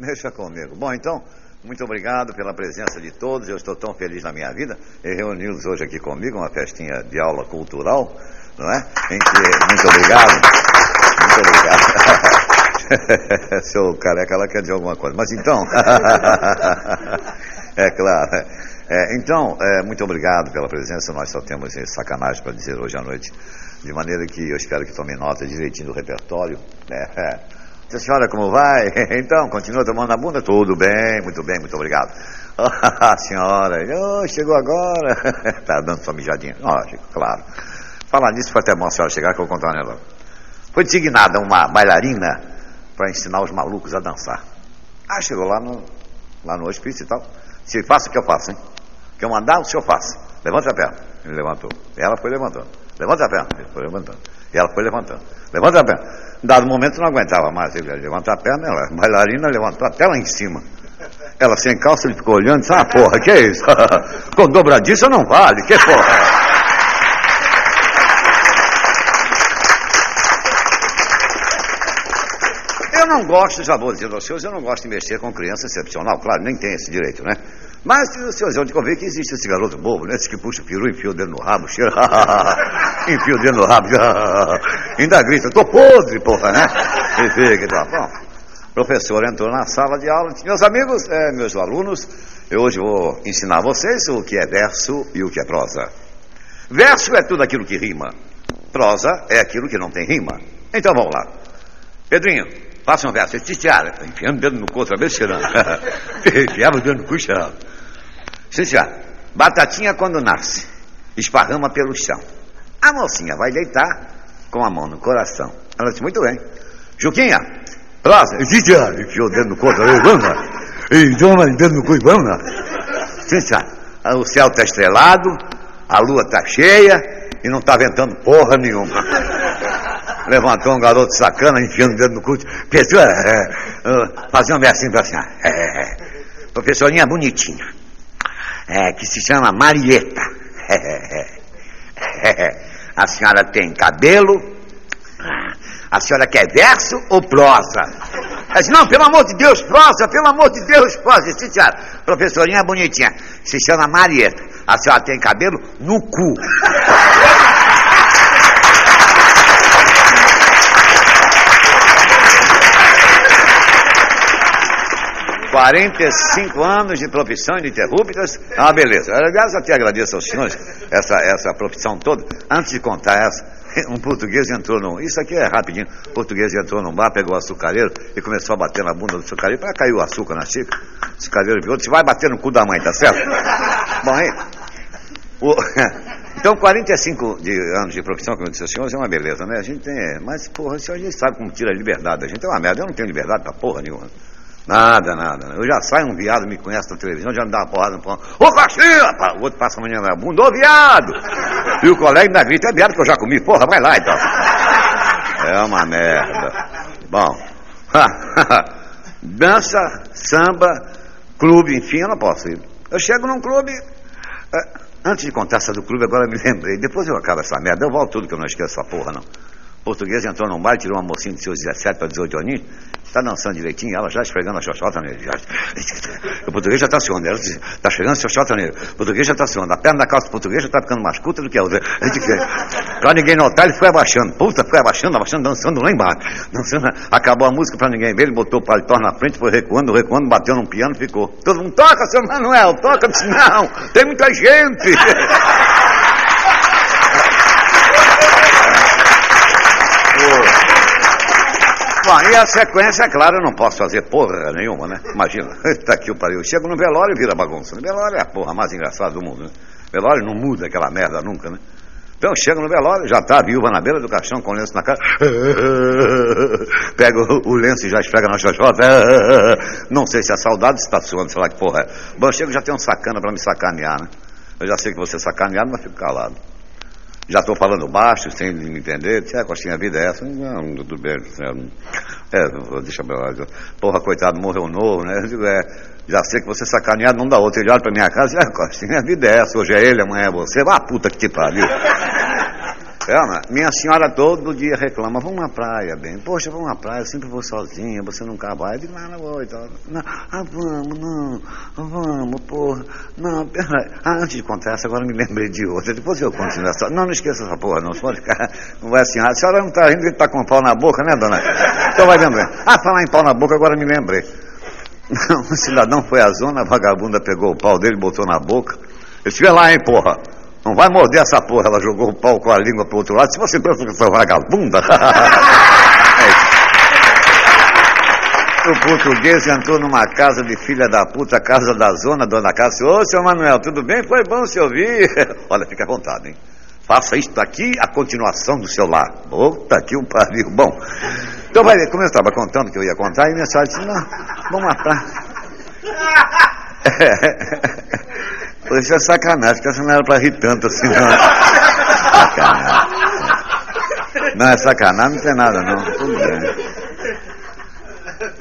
Deixa comigo. Bom, então, muito obrigado pela presença de todos. Eu estou tão feliz na minha vida em reuni-los hoje aqui comigo, uma festinha de aula cultural, não é? Em que, muito obrigado. Muito obrigado. Seu careca, ela quer dizer alguma coisa. Mas então. é claro. É, então, é, muito obrigado pela presença. Nós só temos sacanagem para dizer hoje à noite. De maneira que eu espero que tomem nota direitinho do repertório. Né? A senhora como vai? Então, continua tomando a bunda? Tudo bem, muito bem, muito obrigado. a senhora, oh, chegou agora. Está dando sua mijadinha. Lógico, claro. Falar nisso foi até bom a senhora chegar que eu vou contar um negócio. Foi designada uma bailarina para ensinar os malucos a dançar. Ah, chegou lá no, lá no hospício e tal. Se o que eu faço, hein? Que eu mandar, o senhor faça. Levanta a perna. Ele levantou. Ela foi levantando. Levanta a perna. Ele foi levantando. E ela foi levantando. Levanta a perna. Dado momento não aguentava mais ele levantar a perna, ela, a bailarina levantou até lá em cima. Ela sem calça, ele ficou olhando e disse, ah, porra, que é isso? Com dobradiça não vale, que porra? Eu não gosto, já vou dizer aos senhores, eu não gosto de mexer com criança excepcional, claro, nem tem esse direito, né? Mas os senhores vão convir que existe esse garoto bobo, né? Esse que puxa o peru, enfia o dedo no rabo, cheira, enfia o dedo no rabo, ainda grita, tô podre, porra, né? E fica, tá bom. O professor entrou na sala de aula, disse, meus amigos, é, meus alunos, eu hoje vou ensinar vocês o que é verso e o que é prosa. Verso é tudo aquilo que rima, prosa é aquilo que não tem rima. Então vamos lá. Pedrinho, faça um verso. Ele enfiando o dedo no cu outra vez, cheirando. Enfiava o dedo no cu, cheirando. Cícera, batatinha quando nasce, esparrama pelo chão. A mocinha vai deitar com a mão no coração. Ela disse, muito bem. Juquinha, próximo. Cícera, enfiou o dedo no vez, vamos lá. Enfiou o dedo no cu e vamos lá. Cícera, o céu está estrelado, a lua está cheia e não está ventando porra nenhuma. Levantou um garoto sacana, enfiando o dedo no cu. Professor, é, é, fazer um versinho para a senhora. É, é, professorinha bonitinha, é, que se chama Marieta. a senhora tem cabelo? A senhora quer verso ou prosa? Disse, não, pelo amor de Deus, prosa, pelo amor de Deus, prosa. Sim, senhora. Professorinha bonitinha, se chama Marieta. A senhora tem cabelo no cu. 45 anos de profissão ininterruptas, uma beleza. Aliás, até agradeço aos senhores essa, essa profissão toda. Antes de contar essa, um português entrou num. Isso aqui é rapidinho. O português entrou num bar, pegou o açucareiro e começou a bater na bunda do açucareiro para cair o açúcar na xícara. O açucareiro viu, disse: vai bater no cu da mãe, tá certo? Bom, aí. O, então, 45 de anos de profissão, como eu disse aos senhores, é uma beleza, né? A gente tem. Mas, porra, a gente sabe como tira a liberdade. A gente é uma merda. Eu não tenho liberdade pra porra nenhuma. Nada, nada. Eu já saio um viado, me conhece na televisão, já me dá uma porrada no pão. Ô, Caxinha! O outro passa amanhã na bunda, ô, viado! E o colega ainda grita, é viado que eu já comi, porra, vai lá então. É uma merda. Bom, dança, samba, clube, enfim, eu não posso ir. Eu chego num clube. Eh, antes de contar essa do clube, agora me lembrei. Depois eu acabo essa merda, eu volto tudo que eu não esqueço essa porra, não. Português entrou num bar, tirou uma mocinha de seus 17 para 18 aninhos, está dançando direitinho, ela já esfregando a xoxota nele. Já, o português já está suando, ela está chegando a xoxota nele. O português já está suando, a perna da calça do português já está ficando mais curta do que a outra. Para ninguém notar, ele foi abaixando. Puta, foi abaixando, abaixando, dançando lá embaixo. Dançando, acabou a música para ninguém ver, ele botou o paletó na frente, foi recuando, recuando, bateu num piano, ficou. Todo mundo, toca, seu Manuel, toca. disse, não, tem muita gente. Bom, e a sequência, é claro, eu não posso fazer porra nenhuma, né? Imagina, tá aqui o pariu. Chego no velório e vira bagunça. No velório é a porra mais engraçada do mundo, né? Velório não muda aquela merda nunca, né? Então chego no velório, já tá a viúva na beira do caixão com o lenço na cara. Pega o, lenço e já esfrega na xoxota. Não sei se é saudade está suando, sei lá que porra é. Bom, chego já tem um sacana para me sacanear, né? Eu já sei que você é sacaneado, mas fico calado já estou falando baixo, sem me entender. Disse, é, Costinha, a vida é essa. Não, tudo bem. É, deixa eu lá. Porra, coitado, morreu novo, né? Eu digo, é, já sei que você sacaneado, não dá outro. Ele olha pra minha casa e diz, é, Costinha, a vida é essa. Hoje é ele, amanhã é você. Vá, puta que te pariu. Minha senhora todo dia reclama, vamos à praia, bem. Poxa, vamos à praia, eu sempre vou sozinha, você nunca vai. Eu digo, não, não vou. Então, não, ah, vamos, não, vamos, porra. Não, peraí. Ah, antes de contar essa, agora me lembrei de outra. Depois eu conto essa. Não, não esqueça essa porra, não. Pode ficar. Não vai assim, a senhora não está rindo ele está com pau na boca, né, dona? Então vai vendo. Ah, falar em pau na boca, agora me lembrei. O cidadão foi à zona, a vagabunda pegou o pau dele, botou na boca. Disse, lá, hein, porra. Não vai morder essa porra. Ela jogou o pau com a língua pro outro lado. Se você pensa que sou vagabunda. o português entrou numa casa de filha da puta, casa da zona, dona casa. Ô, seu Manuel, tudo bem? Foi bom se ouvir. Olha, fica à vontade, hein? Faça isto aqui, a continuação do seu lar. Puta que o pariu. Bom, então vai ver, como eu estava contando que eu ia contar, e minha senhora disse, não, vamos lá pra... Isso é sacanagem, porque essa não era para rir tanto assim, não. Sacanagem. Não, é sacanagem, não tem nada, não. Tudo bem.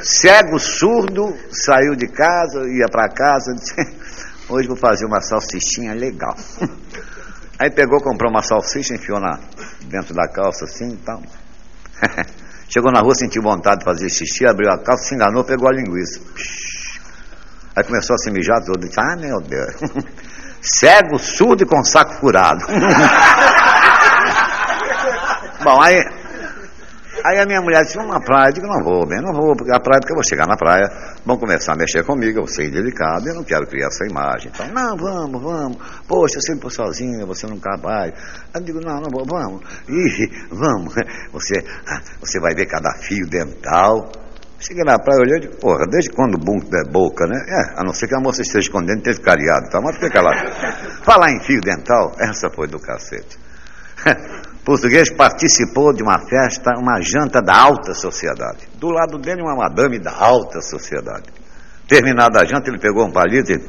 Cego, surdo, saiu de casa, ia para casa, disse, hoje vou fazer uma salsichinha legal. Aí pegou, comprou uma salsicha, enfiou na, dentro da calça assim e tal. Chegou na rua, sentiu vontade de fazer xixi, abriu a calça, se enganou, pegou a linguiça. Aí começou a se mijar todo. Disse, ah, meu Deus. Cego, surdo e com saco furado. Bom, aí, aí a minha mulher disse, vamos na praia. Eu digo, não vou, bem, não vou, porque a praia, porque eu vou chegar na praia, vão começar a mexer comigo, eu vou ser delicado, eu não quero criar essa imagem. Então, não, vamos, vamos. Poxa, eu sempre vou sozinha, você nunca vai. Eu digo, não, não vou, vamos. Ih, vamos. Você, você vai ver cada fio dental. Cheguei na praia, olhei e disse, porra, desde quando o bunco é boca, né? É, a não ser que a moça esteja escondendo, esteja cariado, tá? Mas fica lá. Falar em fio dental, essa foi do cacete. Português participou de uma festa, uma janta da alta sociedade. Do lado dele, uma madame da alta sociedade. Terminada a janta, ele pegou um palito e.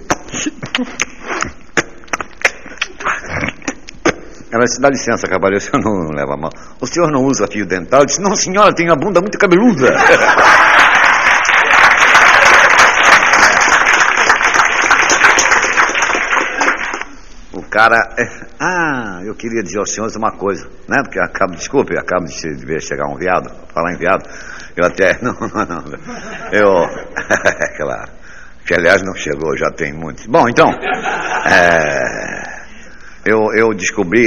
Ela disse, dá licença, cavalheiro, o senhor não leva mal. O senhor não usa fio dental? Eu disse, não, senhora, tem a bunda muito cabeluda. o cara. É... Ah, eu queria dizer aos senhores uma coisa, né? Porque acabo, desculpe, acabo de ver chegar um viado, falar em viado. Eu até. Não, não, não. Eu. claro. Que aliás não chegou, já tem muitos. Bom, então. É eu, eu descobri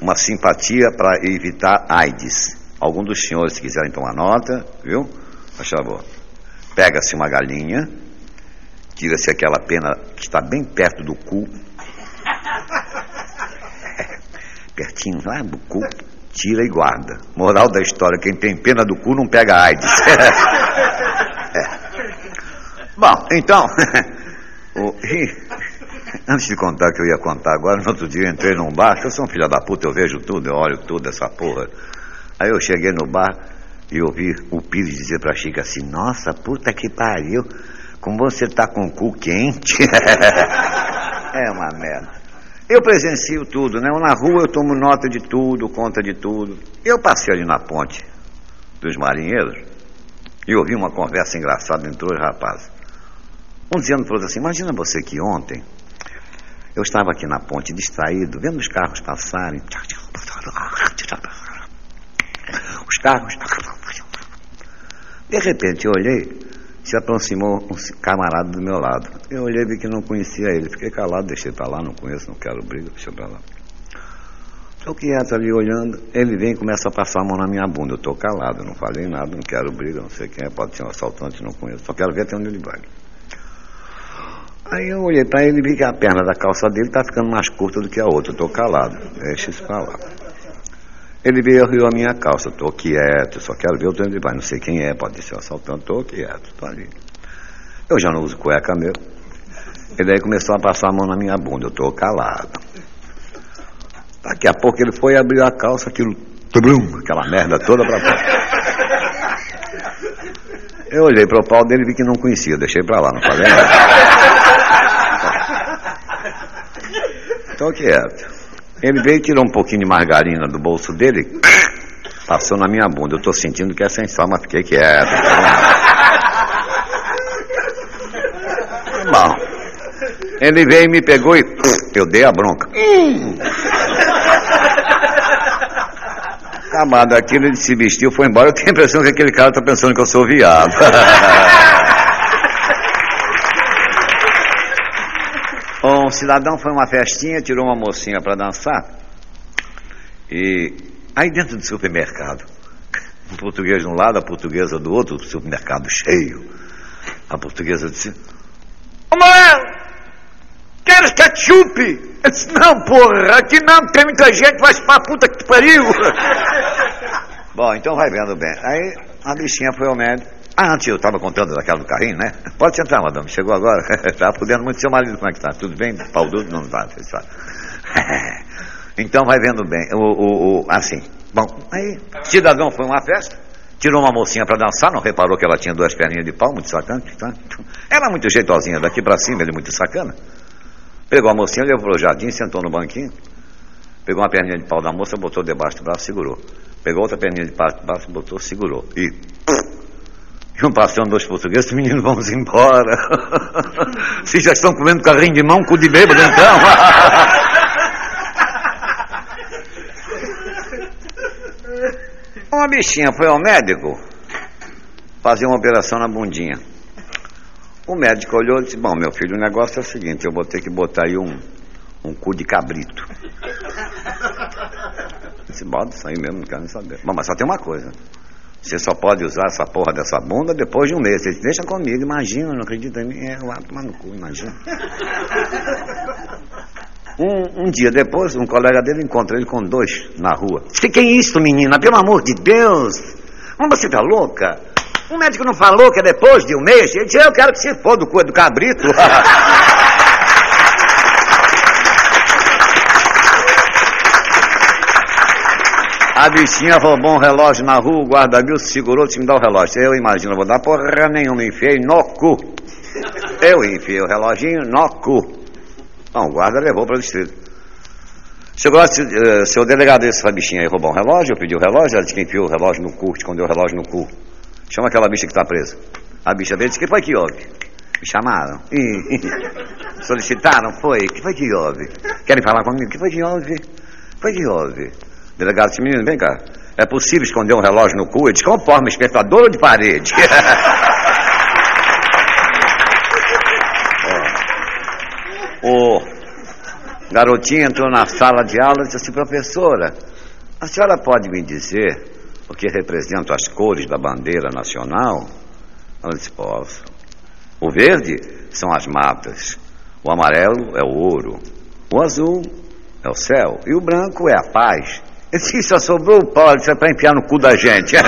uma simpatia para evitar AIDS. Algum dos senhores, se quiserem tomar nota, viu? Faz favor. Pega-se uma galinha, tira-se aquela pena que está bem perto do cu, pertinho lá do cu, tira e guarda. Moral da história: quem tem pena do cu não pega AIDS. é. Bom, então. o, Antes de contar o que eu ia contar agora, no outro dia eu entrei num bar, eu sou um filho da puta, eu vejo tudo, eu olho tudo, essa porra. Aí eu cheguei no bar e ouvi o Pires dizer pra Chica assim, nossa, puta que pariu, como você tá com o cu quente. é uma merda. Eu presencio tudo, né? Na rua eu tomo nota de tudo, conta de tudo. Eu passei ali na ponte dos marinheiros e ouvi uma conversa engraçada entre dois rapazes. Um dizendo para outro assim, imagina você que ontem eu estava aqui na ponte distraído, vendo os carros passarem. Os carros. De repente eu olhei, se aproximou um camarada do meu lado. Eu olhei e vi que não conhecia ele. Fiquei calado, deixei para lá, não conheço, não quero briga, deixei para lá. Estou quieto ali olhando, ele vem e começa a passar a mão na minha bunda. Eu estou calado, não falei nada, não quero briga, não sei quem é, pode ser um assaltante, não conheço. Só quero ver até onde ele vai. Aí eu olhei para ele e vi que a perna da calça dele está ficando mais curta do que a outra. Estou calado, deixa isso para lá. Ele veio riu a minha calça. Estou quieto, só quero ver o onde ele vai. Não sei quem é, pode ser assaltante. Estou quieto, estou ali. Eu já não uso cueca meu. Ele aí começou a passar a mão na minha bunda. Eu estou calado. Daqui a pouco ele foi abriu a calça, aquilo, trum, aquela merda toda para fora. Eu olhei para o pau dele e vi que não conhecia, deixei para lá, não falei nada. Estou quieto. Ele veio tirou um pouquinho de margarina do bolso dele, passou na minha bunda. Eu estou sentindo que é sensual, mas fiquei quieto. Bom, ele veio e me pegou e eu dei a bronca. Acabado aquilo, ele se vestiu, foi embora. Eu tenho a impressão que aquele cara está pensando que eu sou viado. um cidadão foi uma festinha, tirou uma mocinha para dançar. E aí dentro do supermercado, um português de um lado, a portuguesa do outro, o supermercado cheio. A portuguesa disse: Ô Manuel, queres ketchup? Eu disse: Não, porra, aqui não, tem muita gente, vai pra puta que pariu. Bom, então vai vendo bem. Aí a bichinha foi ao médico. Ah, antes eu estava contando daquela do carrinho, né? Pode sentar, madame. Chegou agora. Estava fudendo muito seu marido, como é que tá? Tudo bem? Pau duro? Não tá. então vai vendo bem. O, o, o, assim. Bom, aí, cidadão foi uma festa. Tirou uma mocinha para dançar, não reparou que ela tinha duas perninhas de pau, muito sacana. Tá? Ela muito jeitosinha, daqui para cima, ele muito sacana. Pegou a mocinha, levou pro jardim, sentou no banquinho. Pegou uma perninha de pau da moça, botou debaixo do braço, segurou. Pegou outra perninha de pau de baixo, botou, segurou. E Iam passando dois portugueses, meninos, vamos embora. Vocês já estão comendo carrinho de mão, cu de bêbado, então. Uma bichinha foi ao médico fazer uma operação na bundinha. O médico olhou e disse: Bom, meu filho, o negócio é o seguinte: eu vou ter que botar aí um, um cu de cabrito. Disse: Bota isso aí mesmo, não quero nem saber. Bom, mas só tem uma coisa: você só pode usar essa porra dessa bunda depois de um mês. Você deixa comigo, imagina, não acredita em mim. É, eu tomar no cu, imagina. Um, um, dia depois, um colega dele encontra ele com dois na rua. O que é isso, menina? Pelo amor de Deus! Mas você tá louca? O médico não falou que é depois de um mês? Ele disse, eu quero que você for do cu do cabrito. A bichinha roubou um relógio na rua, o guarda viu, segurou, disse, me dá o relógio. Eu imagino, vou dar porra nenhuma, enfiei no cu. Eu enfiei o reloginho no cu. Não, o guarda levou para o distrito. Chegou lá, seu delegado, essa bichinha aí roubou um relógio, eu pedi o relógio, ela disse que enfiou o relógio no cu, escondeu o relógio no cu. Chama aquela bicha que está presa. A bicha veio e disse, que foi que houve? Me chamaram. Solicitaram, foi. que foi que houve? Querem falar comigo? que foi que houve? foi que houve? Delegado disse, menino, vem cá. É possível esconder um relógio no cu? Ele disse, conforme espectador ou de parede? o garotinho entrou na sala de aula e disse assim, professora, a senhora pode me dizer o que representam as cores da bandeira nacional? Ela disse, posso. O verde são as matas, o amarelo é o ouro, o azul é o céu e o branco é a paz. Esse só sobrou o pau, isso é para enfiar no cu da gente.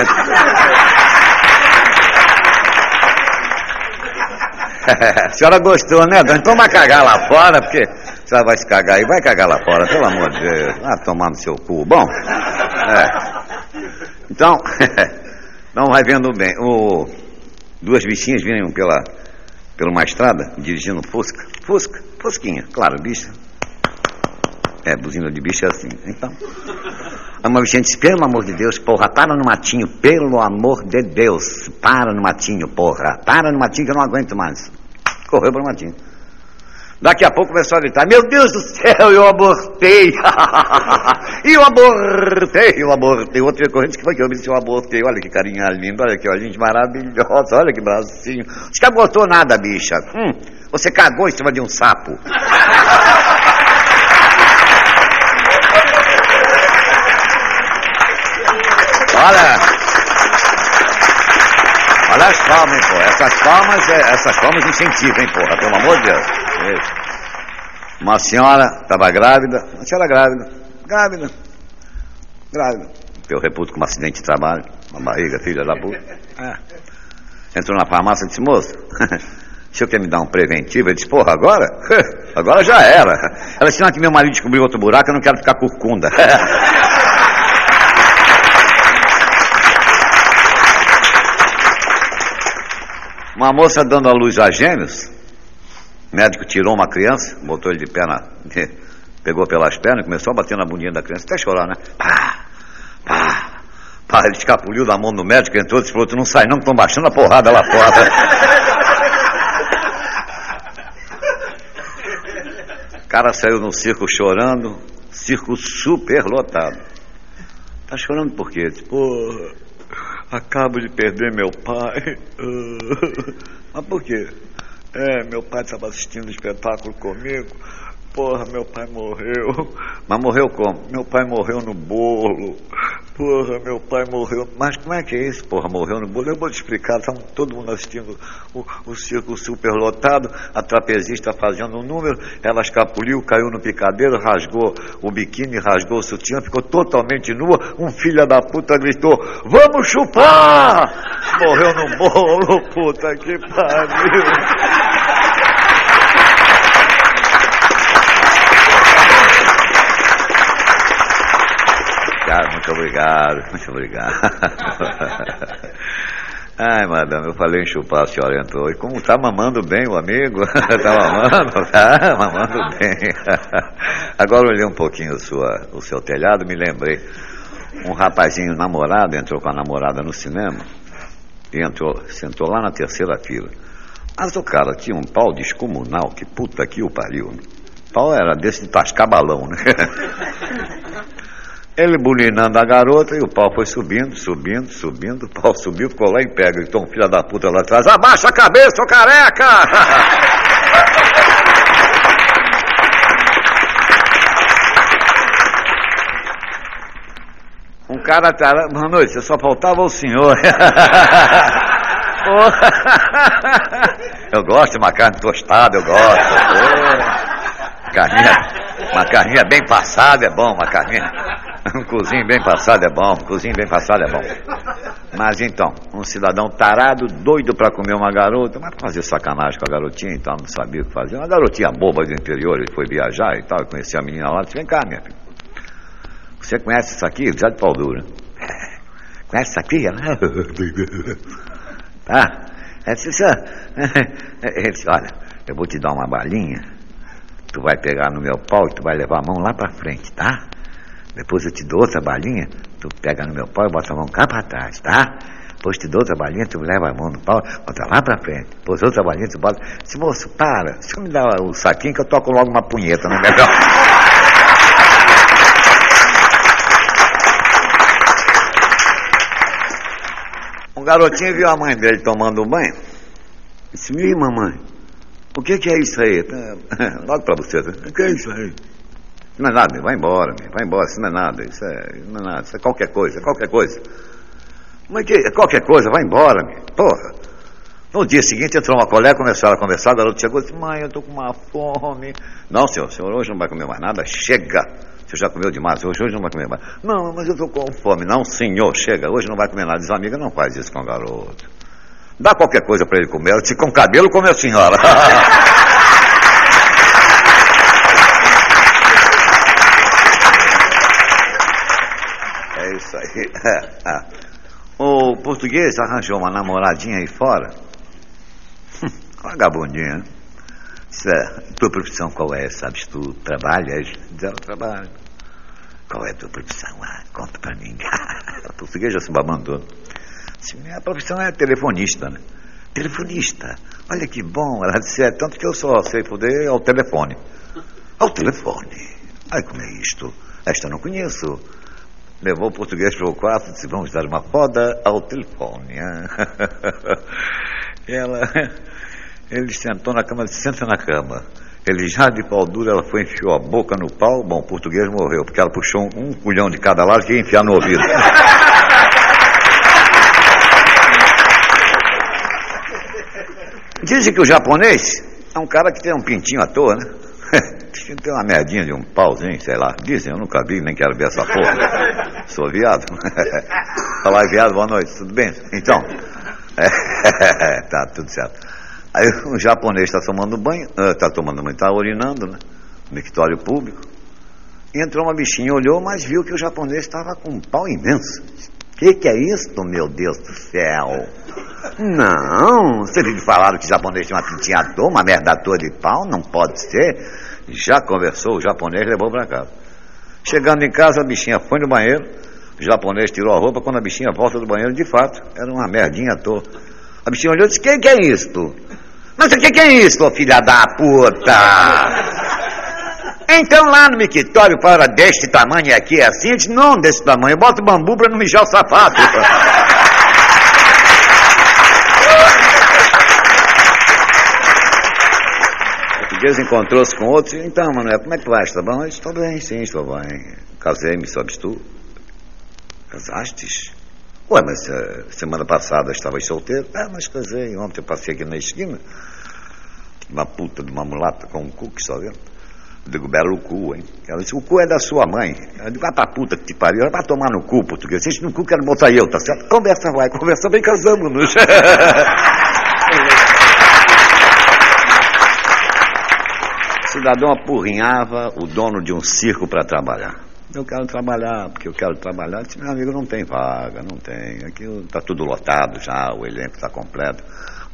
a senhora gostou, né, dona? Então vai cagar lá fora, porque a senhora vai se cagar aí, vai cagar lá fora, pelo amor de Deus. Vai tomar no seu cu. Bom, é. Então, não vai vendo bem. O, duas bichinhas vinham pela, pela uma estrada, dirigindo Fusca. Fusca, Fusquinha, claro, bicho. É, buzina de bicho é assim. Então, uma bichinha disse, pelo amor de Deus, porra, para no matinho, pelo amor de Deus, para no matinho, porra, para no matinho que eu não aguento mais. Correu para o matinho. Daqui a pouco começou a gritar, meu Deus do céu, eu abortei! eu abortei, eu abortei. Outro corrente que foi que eu disse, eu abortei. Olha que carinha linda, olha que olhinho maravilhosa, olha que bracinho. Você que abortou nada, bicha. Hum, você cagou em cima de um sapo. Olha. Olha as palmas, hein, pô. Essas palmas, é, essas palmas incentivam, hein, porra. Pelo amor de Deus. Isso. Uma senhora estava grávida. Uma senhora grávida. Grávida. Grávida. Eu reputo com um acidente de trabalho. Uma barriga, filha da puta. É. Entrou na farmácia e disse, moço, o senhor quer me dar um preventivo? Ele disse, porra, agora? agora já era. Ela disse, não, que meu marido descobriu outro buraco, eu não quero ficar curcunda. Uma moça dando a luz a gêmeos, o médico tirou uma criança, botou ele de perna, pegou pelas pernas, começou a bater na bundinha da criança, até chorar, né? Pá, pá, pá, ele escapuliu da mão do médico, entrou e disse, tu não sai não, estão baixando a porrada lá fora. o cara saiu no circo chorando, circo super lotado. Tá chorando por quê? Porra, acabo de perder meu pai. Mas por quê? É, meu pai estava assistindo o espetáculo comigo. Porra, meu pai morreu. Mas morreu como? Meu pai morreu no bolo. Porra, meu pai morreu. Mas como é que é isso, porra? Morreu no bolo? Eu vou te explicar. Estamos todo mundo assistindo o, o circo superlotado, a trapezista fazendo um número, ela escapuliu, caiu no picadeiro, rasgou o biquíni, rasgou o sutiã, ficou totalmente nua. Um filho da puta gritou: Vamos chupar! Morreu no bolo, puta que pariu. Cara, muito obrigado, muito obrigado. Ai, madame, eu falei em chupar, a senhora entrou. E como tá mamando bem o amigo? tá mamando? Tá mamando bem. Agora olhei um pouquinho o, sua, o seu telhado, me lembrei. Um rapazinho namorado entrou com a namorada no cinema e entrou, sentou lá na terceira fila. Mas o cara tinha um pau descomunal, que puta que o pariu. Pau era desse de tascar balão, né? Ele bulinando a garota e o pau foi subindo, subindo, subindo. O pau subiu, ficou lá em pé. Gritou um filho da puta lá atrás: Abaixa a cabeça, ô careca! um cara atrás. Boa noite, só faltava o senhor. eu gosto de uma carne tostada, eu gosto. Carninha, uma carninha bem passada é bom, uma carninha. Um cozinho bem passado é bom, um cozinho bem passado é bom. Mas então, um cidadão tarado, doido para comer uma garota, mas fazer sacanagem com a garotinha, então não sabia o que fazer. Uma garotinha boba do interior, ele foi viajar e tal, conhecia a menina lá, disse, vem cá, minha filha. Você conhece isso aqui? Já de pau duro. É, conhece isso aqui? Tá? Ele disse, olha, eu vou te dar uma balinha, tu vai pegar no meu pau e tu vai levar a mão lá para frente, tá? Depois eu te dou outra balinha, tu pega no meu pau e bota a mão cá para trás, tá? Depois te dou outra balinha, tu leva a mão no pau, bota lá para frente. Depois outra balinha, tu bota. Se moço, para, se me dá o saquinho que eu toco logo uma punheta, não é melhor? Um garotinho viu a mãe dele tomando um banho. Disse, minha mamãe, o que, que é isso aí? Logo para você, o que é isso aí? Não é nada, vai embora, vai embora, isso não é nada, isso é, não é nada, isso é qualquer coisa, qualquer coisa. Mas que, é qualquer coisa, vai embora, minha. porra. No dia seguinte entrou uma colega, começaram a conversar, o garoto chegou e disse, mãe, eu estou com uma fome. Não, senhor, senhor hoje não vai comer mais nada, chega. Você já comeu demais, hoje, hoje não vai comer mais. Não, mas eu estou com fome. Não, senhor, chega, hoje não vai comer nada. Diz, amiga, não faz isso com o garoto. Dá qualquer coisa para ele comer, se com cabelo come a senhora. isso aí. o português arranjou uma namoradinha aí fora. Vagabundinha. Disse, tua profissão qual é? Sabes, tu trabalhas? Diz ela, trabalho. Qual é a tua profissão? Ah, conta pra mim. o português já se babando Disse, minha profissão é telefonista, né? Telefonista. Olha que bom. Ela disse, é tanto que eu só sei poder ao telefone. Ao telefone? Ai, como é isto? Esta eu não conheço levou o português para o quarto e disse, vamos dar uma roda ao telefone. ela, ele sentou na cama, disse, senta na cama. Ele já de pau duro, ela foi enfiou a boca no pau, bom, o português morreu, porque ela puxou um, culhão de cada lado que ia enfiar no ouvido. Dizem que o japonês é um cara que tem um pintinho à toa, né? tem uma merdinha de um pauzinho, sei lá. Dizem, eu nunca vi, nem quero ver essa porra. Sou viado. Falar viado, boa noite, tudo bem? Então, é, tá tudo certo. Aí o japonês está tomando banho, está tomando banho, está urinando, né? No mictório público. Entrou uma bichinha, olhou, mas viu que o japonês estava com um pau imenso. Que, que é isso, meu Deus do céu? Não, viu que falaram que japonês tinha uma pintinha à toa, uma merda à toa de pau? Não pode ser. Já conversou, o japonês levou para casa. Chegando em casa, a bichinha foi no banheiro, o japonês tirou a roupa, quando a bichinha volta do banheiro, de fato, era uma merdinha à toa. A bichinha olhou e disse, quem que é isto? Mas o que, que é isso, filha da puta? Então lá no mictório para deste tamanho aqui é assim, eu disse, não desse tamanho, bota bambu para não mijar o sapato. português encontrou-se com outros, então, Manuel, como é que vai? Está bom? Eu estou bem, sim, estou bem. Casei-me, sabes tu? Casastes? Ué, mas uh, semana passada estavas solteiro? Ah, mas casei. Ontem passei aqui na esquina. Uma puta de uma mulata com um cu, que só vendo. Eu digo, belo cu, hein? Ela disse, o cu é da sua mãe. Eu digo, ah, pra puta que te pariu. Ela vai tomar no cu, português. Se no cu, quero botar eu, tá certo? Conversa vai, conversa bem, casamos-nos. cidadão apurrinhava o dono de um circo para trabalhar. Eu quero trabalhar, porque eu quero trabalhar. Eu disse, meu amigo, não tem vaga, não tem. Aqui está tudo lotado já, o elenco está completo.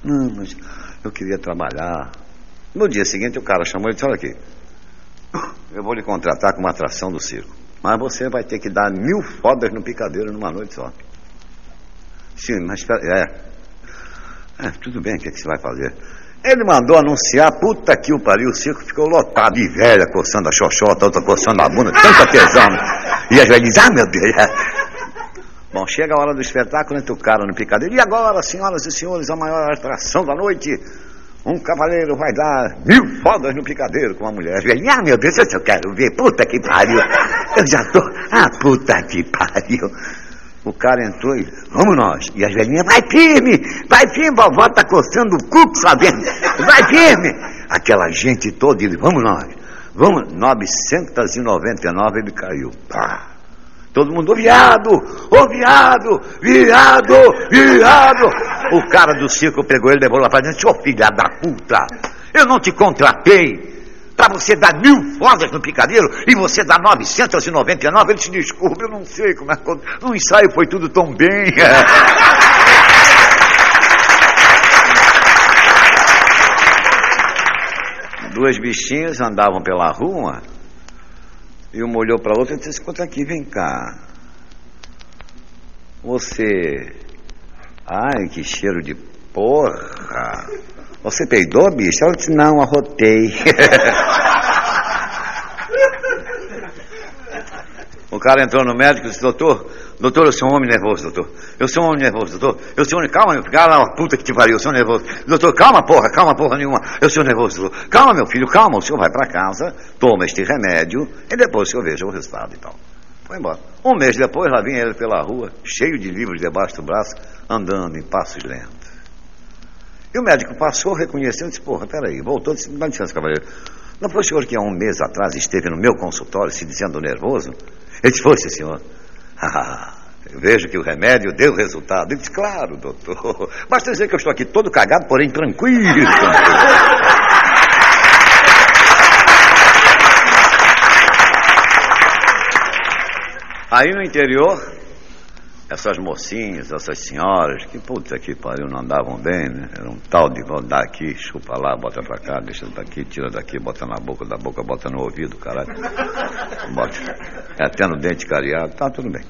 Não, mas eu queria trabalhar. No dia seguinte, o cara chamou e disse: Olha aqui, eu vou lhe contratar como atração do circo. Mas você vai ter que dar mil fodas no picadeiro numa noite só. Sim, mas. É. é tudo bem, o que, é que você vai fazer? Ele mandou anunciar, puta que o pariu, o circo ficou lotado de velha, coçando a xoxota, outra coçando a bunda, tanta tesão. E as velhas ah meu Deus. Bom, chega a hora do espetáculo, entra o cara no picadeiro. E agora, senhoras e senhores, a maior atração da noite. Um cavaleiro vai dar mil fodas no picadeiro com uma mulher. Velhinhas, ah meu Deus, eu quero ver, puta que pariu. Eu já tô, ah, puta que pariu. O cara entrou e, vamos nós. E as velhinhas, vai firme, vai firme, vovó tá coçando o cu, sabendo? Vai firme. Aquela gente toda, ele, vamos nós. Vamos, 999 ele caiu. Pá. Todo mundo, ô viado, ô viado, viado, viado. O cara do circo pegou ele, levou lá pra dentro, ô filha da puta, eu não te contratei para você dar mil fodas no picadeiro e você dá 999, ele te desculpa, eu não sei como é que. No ensaio foi tudo tão bem. Duas bichinhas andavam pela rua e uma olhou para a outra e disse: Escuta aqui, vem cá. Você. Ai, que cheiro de porra. Você peidou, bicho? Ela disse, não, arrotei. o cara entrou no médico e disse, doutor, doutor, eu sou um homem nervoso, doutor. Eu sou um homem nervoso, doutor. Eu sou um homem, calma, meu filho, calma, puta que te pariu, eu sou nervoso. Doutor, calma, porra, calma, porra nenhuma. Eu sou nervoso, doutor. Calma, meu filho, calma, o senhor vai para casa, toma este remédio e depois o senhor veja o resultado e tal. Foi embora. Um mês depois, lá vinha ele pela rua, cheio de livros debaixo do braço, andando em passos lentos. E o médico passou, reconheceu e disse, porra, peraí, voltou, disse, dá licença, cavaleiro. Não foi o senhor que há um mês atrás esteve no meu consultório se dizendo nervoso? Ele disse, foi, senhor. Ah, eu vejo que o remédio deu resultado. Ele disse, claro, doutor. Basta dizer que eu estou aqui todo cagado, porém tranquilo. Aí no interior, essas mocinhas, essas senhoras, que puta que pariu, não andavam bem, né? Era um tal de dar aqui, chupa lá, bota pra cá, deixa daqui, tira daqui, bota na boca, da boca, bota no ouvido, caralho. Bota, é até no dente cariado, tá tudo bem.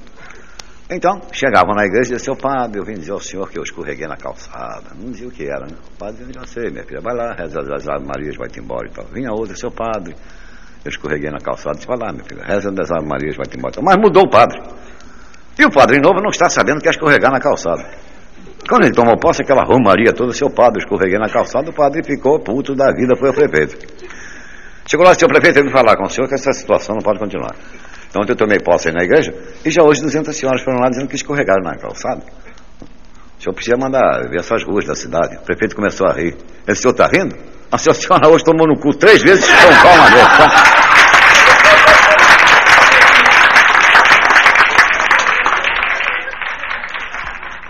Então, chegavam na igreja e diziam, seu padre, eu vim dizer ao senhor que eu escorreguei na calçada. Não dizia o que era, né? O padre, eu já sei, minha filha, vai lá, reza as Ave Marias, vai-te embora e tal. Vinha outra, seu padre, eu escorreguei na calçada, disse, vai lá, minha filha, reza as Ave Marias, vai-te embora. Mas mudou o padre. E o padre novo não está sabendo que é escorregar na calçada. Quando ele tomou posse, aquela romaria toda, seu padre escorreguei na calçada, o padre ficou puto da vida, foi ao prefeito. Chegou lá, seu prefeito, ele me falar com o senhor que essa situação não pode continuar. Então eu tomei posse na igreja, e já hoje 200 senhoras foram lá dizendo que escorregaram na calçada. O senhor precisa mandar ver essas ruas da cidade. O prefeito começou a rir. O senhor está rindo? A senhora hoje tomou no cu três vezes com calma vez. Tá?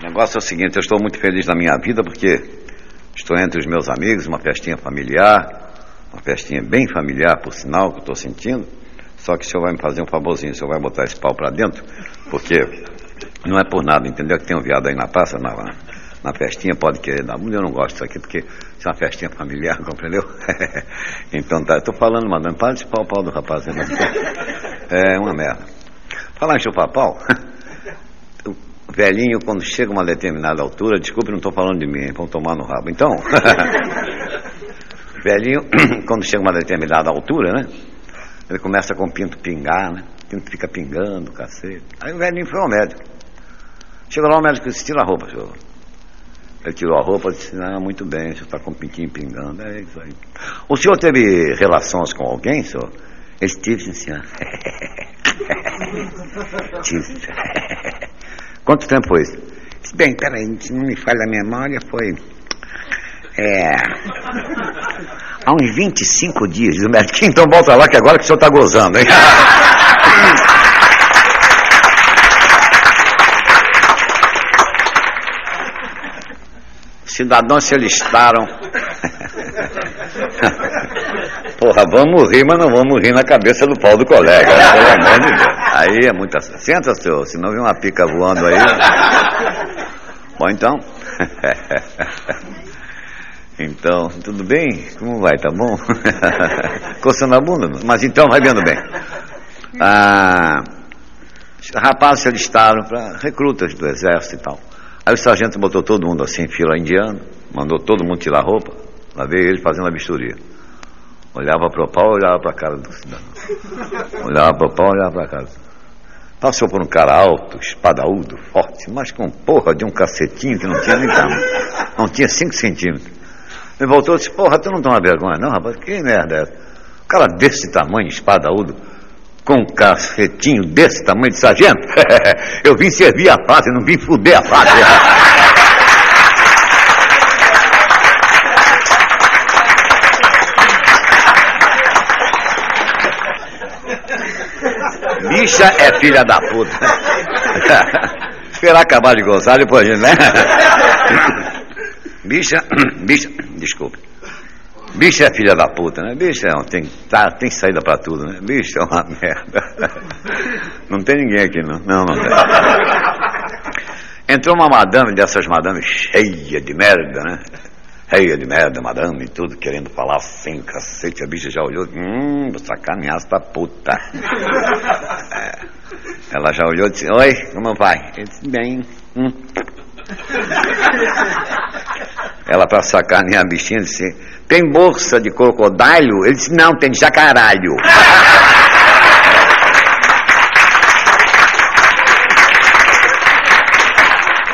negócio é o seguinte, eu estou muito feliz na minha vida porque estou entre os meus amigos, uma festinha familiar, uma festinha bem familiar, por sinal, que eu estou sentindo. Só que o senhor vai me fazer um favorzinho, o senhor vai botar esse pau para dentro, porque não é por nada, entendeu? Que tem um viado aí na praça, na, na festinha, pode querer dar mulher, eu não gosto disso aqui, porque isso é uma festinha familiar, compreendeu? então tá, estou falando, mandando, para de pau, pau do rapaz. É uma merda. Falar em chupar pau, velhinho, quando chega a uma determinada altura, desculpe, não estou falando de mim, vão tomar no rabo. Então, velhinho, quando chega a uma determinada altura, né? Ele começa com o pinto pingar, né? O pinto fica pingando, cacete. Aí o velhinho foi ao médico. Chegou lá, o médico disse, tira a roupa, senhor. Ele tirou a roupa e disse, não, muito bem, o senhor está com o pintinho pingando. É isso aí. O senhor teve relações com alguém, senhor? Ele tive, senhor. tive. Quanto tempo foi isso? Bem, peraí, se não me falha a memória, foi... É... Há uns 25 dias, diz o médico. Então volta lá que agora que o senhor está gozando, hein? Cidadãos se alistaram. Porra, vamos rir, mas não vamos rir na cabeça do pau do colega. Pelo amor de Deus. Aí é muita. Senta, senhor, senão vem uma pica voando aí. Bom, então. Então, tudo bem? Como vai? Tá bom? Coçando a bunda? Mas então vai vendo bem. Ah, rapazes se alistaram para recrutas do exército e tal. Aí o sargento botou todo mundo assim, fila indiana, mandou todo mundo tirar a roupa. Lá veio ele fazendo a vistoria. Olhava para o pau, olhava para a cara do cidadão. Olhava para o pau, olhava para a cara. Passou por um cara alto, espadaúdo, forte, mas com porra de um cacetinho que não tinha nem tamanho. Não tinha cinco centímetros. Ele voltou e disse, porra, tu não toma vergonha, não, rapaz? Que merda é essa? Um cara desse tamanho, espadaúdo, com um cacetinho desse tamanho de sargento? Eu vim servir a pátria, não vim fuder a pátria. Bicha é filha da puta. Esperar acabar de gozar depois, né? Bicha, bicha, desculpe. Bicha é filha da puta, né? Bicha é, tem, tá, tem saída pra tudo, né? Bicha é uma merda. Não tem ninguém aqui, não. Não, não tem. Entrou uma madame dessas madames cheia de merda, né? Cheia de merda, madame, e tudo, querendo falar assim, cacete. A bicha já olhou, hum, vou sacanear essa puta. É. Ela já olhou e disse, oi, como vai? Ele disse, bem. Hum. Ela, para sacanear a bichinha, disse: Tem bolsa de crocodilo? Ele disse: Não, tem de jacaralho.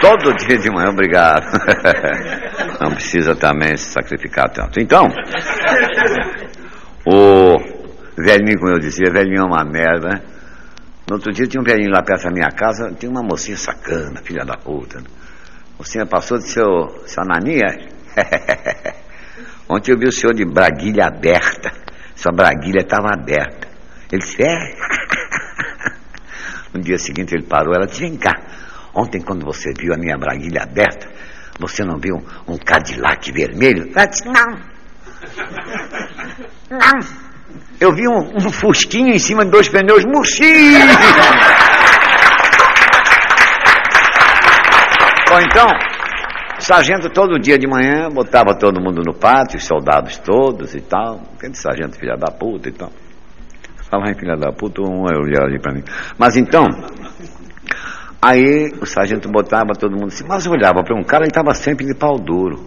Todo dia de manhã, obrigado. Não precisa também se sacrificar tanto. Então, o velhinho, como eu dizia, velhinho é uma merda. No outro dia tinha um velhinho lá perto da minha casa, tinha uma mocinha sacana, filha da puta. Né? O senhor passou de seu, seu Ananias? Ontem eu vi o senhor de braguilha aberta. Sua braguilha estava aberta. Ele disse, é? No dia seguinte ele parou, ela disse, vem cá. Ontem quando você viu a minha braguilha aberta, você não viu um Cadillac vermelho? Ela disse, não. Não. Eu vi um, um fusquinho em cima de dois pneus murchinhos. Ou então, sargento todo dia de manhã botava todo mundo no pátio, os soldados todos e tal. Aquele sargento filha da puta e tal. Falava em filha da puta, um olhava ali para mim. Mas então, aí o sargento botava todo mundo assim, mas olhava para um cara, ele estava sempre de pau duro.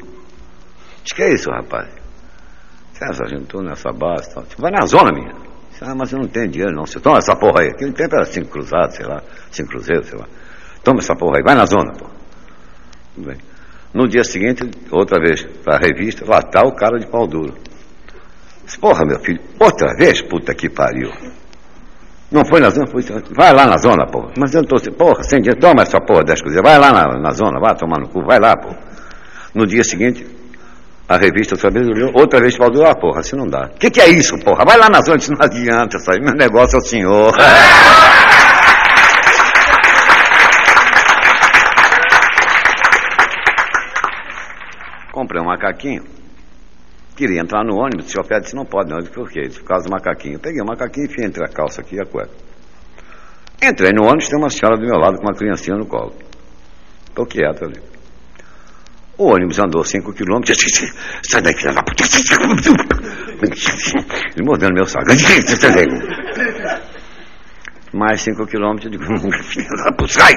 Diz que é isso, rapaz? Você é sargento nessa base e tal. Vai na zona, minha. Ah, mas eu não tenho dinheiro não. Você toma essa porra aí. Aquele tempo era cinco cruzados, sei lá, cinco cruzeiros, sei lá. Toma essa porra aí, vai na zona, porra. Tudo bem. No dia seguinte, outra vez, para a revista, lá está o cara de pau duro. Disse, porra, meu filho, outra vez, puta que pariu. Não foi na zona, foi, vai lá na zona, porra. Mas eu não tô, porra, sem dinheiro, toma essa porra 10 cruzeiros, vai lá na, na zona, vai tomar no cu, vai lá, porra. No dia seguinte, a revista outra vez olhou, outra vez pau duro, ah, porra, assim não dá. O que, que é isso, porra? Vai lá na zona, isso não adianta, sabe? Meu negócio é o senhor. Comprei um macaquinho. Queria entrar no ônibus, o chofer disse, não pode não. Eu disse, por quê? Disse, por causa do macaquinho. Eu peguei o macaquinho e enfiei entre a calça aqui e a cueca. Entrei no ônibus, tem uma senhora do meu lado com uma criancinha no colo. Estou quieto ali. O ônibus andou 5 quilômetros. Sai daí, filha da puta. Mordendo meu saco. Mais 5 quilômetros, eu digo, sai!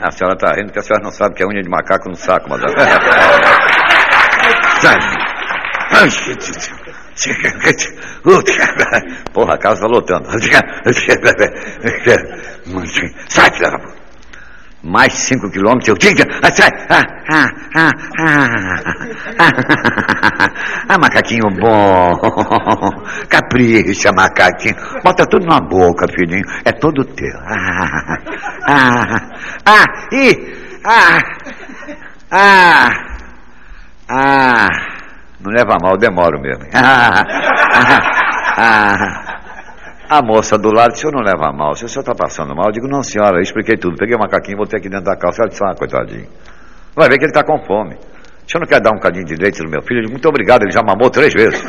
A senhora está rindo porque a senhora não sabe que é unha de macaco no saco, mas. Porra, a casa tá lotando. Sai, filha da puta. Mais cinco quilômetros, eu. Sai! Ah, ah, ah, ah, ah, macaquinho bom. Capricha, macaquinho. Bota tudo na boca, filhinho. É todo teu. Ah, ah, ah, e. Ah, ah, ah. Não leva mal, demoro mesmo. Ah, ah, ah. A moça do lado, o senhor não leva mal, se o senhor está passando mal, eu digo, não senhora, eu expliquei tudo, peguei o macaquinho, botei aqui dentro da calça, ela disse, ah, coitadinho. Vai ver que ele está com fome. O senhor não quer dar um cadinho de leite no meu filho? Eu digo, muito obrigado, ele já mamou três vezes. o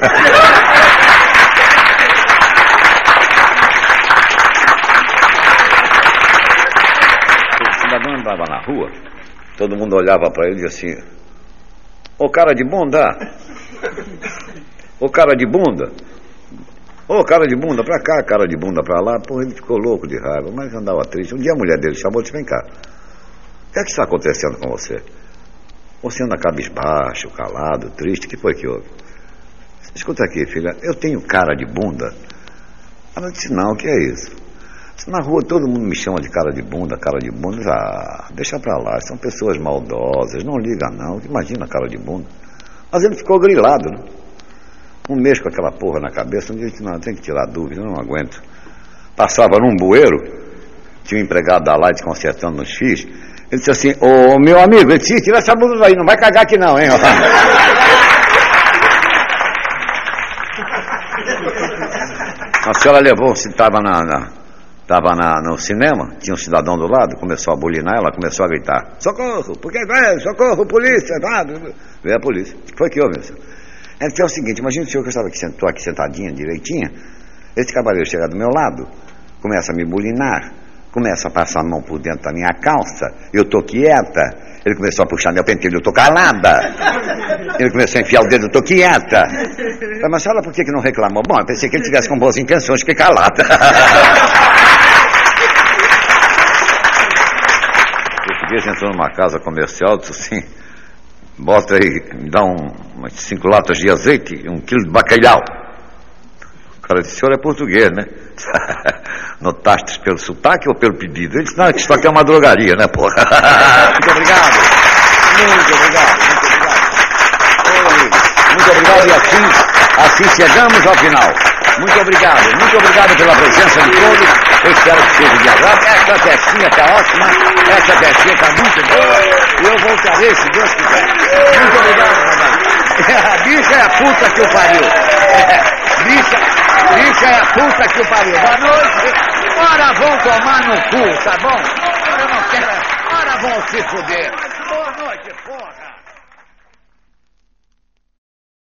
cidadão andava na rua, todo mundo olhava para ele e assim, ô cara de bunda, ô cara de bunda, Ô, oh, cara de bunda pra cá, cara de bunda pra lá. Pô, ele ficou louco de raiva, mas andava triste. Um dia a mulher dele chamou e disse: Vem cá, o que é que está acontecendo com você? Você anda cabisbaixo, calado, triste, o que foi que houve? Escuta aqui, filha, eu tenho cara de bunda. Ela disse: Não, o que é isso? Na rua todo mundo me chama de cara de bunda, cara de bunda. Ah, deixa pra lá, são pessoas maldosas, não liga não. Imagina cara de bunda. Mas ele ficou grilado, né? Um mês com aquela porra na cabeça, um dia disse, não, tem que tirar dúvida, eu não aguento. Passava num bueiro, tinha um empregado da Light consertando no X, ele disse assim, ô meu amigo, ele disse, tira essa blusa aí, não vai cagar aqui não, hein? A senhora levou, se estava na, na, tava na, no cinema, tinha um cidadão do lado, começou a bulinar, ela começou a gritar, socorro, porque socorro, polícia, vai, veio a polícia. Foi que houve, senhor? É que é o seguinte, imagina o senhor que eu estava aqui, aqui sentadinha, direitinha, esse cavaleiro chega do meu lado, começa a me bulinar, começa a passar a mão por dentro da minha calça, eu tô quieta, ele começou a puxar meu pentelho, eu tô calada, ele começou a enfiar o dedo, eu tô quieta. Mas senhora, por que, que não reclamou? Bom, eu pensei que ele tivesse com boas intenções, fiquei calada. português entrou numa casa comercial, disse assim, bota aí, me dá um, umas cinco latas de azeite e um quilo de bacalhau. O cara disse, o senhor é português, né? Notaste pelo sotaque ou pelo pedido? Ele disse, não, isso aqui é uma drogaria, né, porra? muito obrigado. Muito obrigado, muito obrigado. muito obrigado e assim, assim chegamos ao final. Muito obrigado, muito obrigado pela presença de todos. Eu espero que seja de agrado. Essa festinha está ótima, essa festinha está muito boa. E eu voltarei, se Deus quiser. Muito obrigado, madame. A bicha é a puta que o pariu. Bicha, bicha é a puta que o pariu. Boa noite. Ora vão tomar no cu, tá bom? Eu não quero. Ora vão se fuder. Boa noite, porra.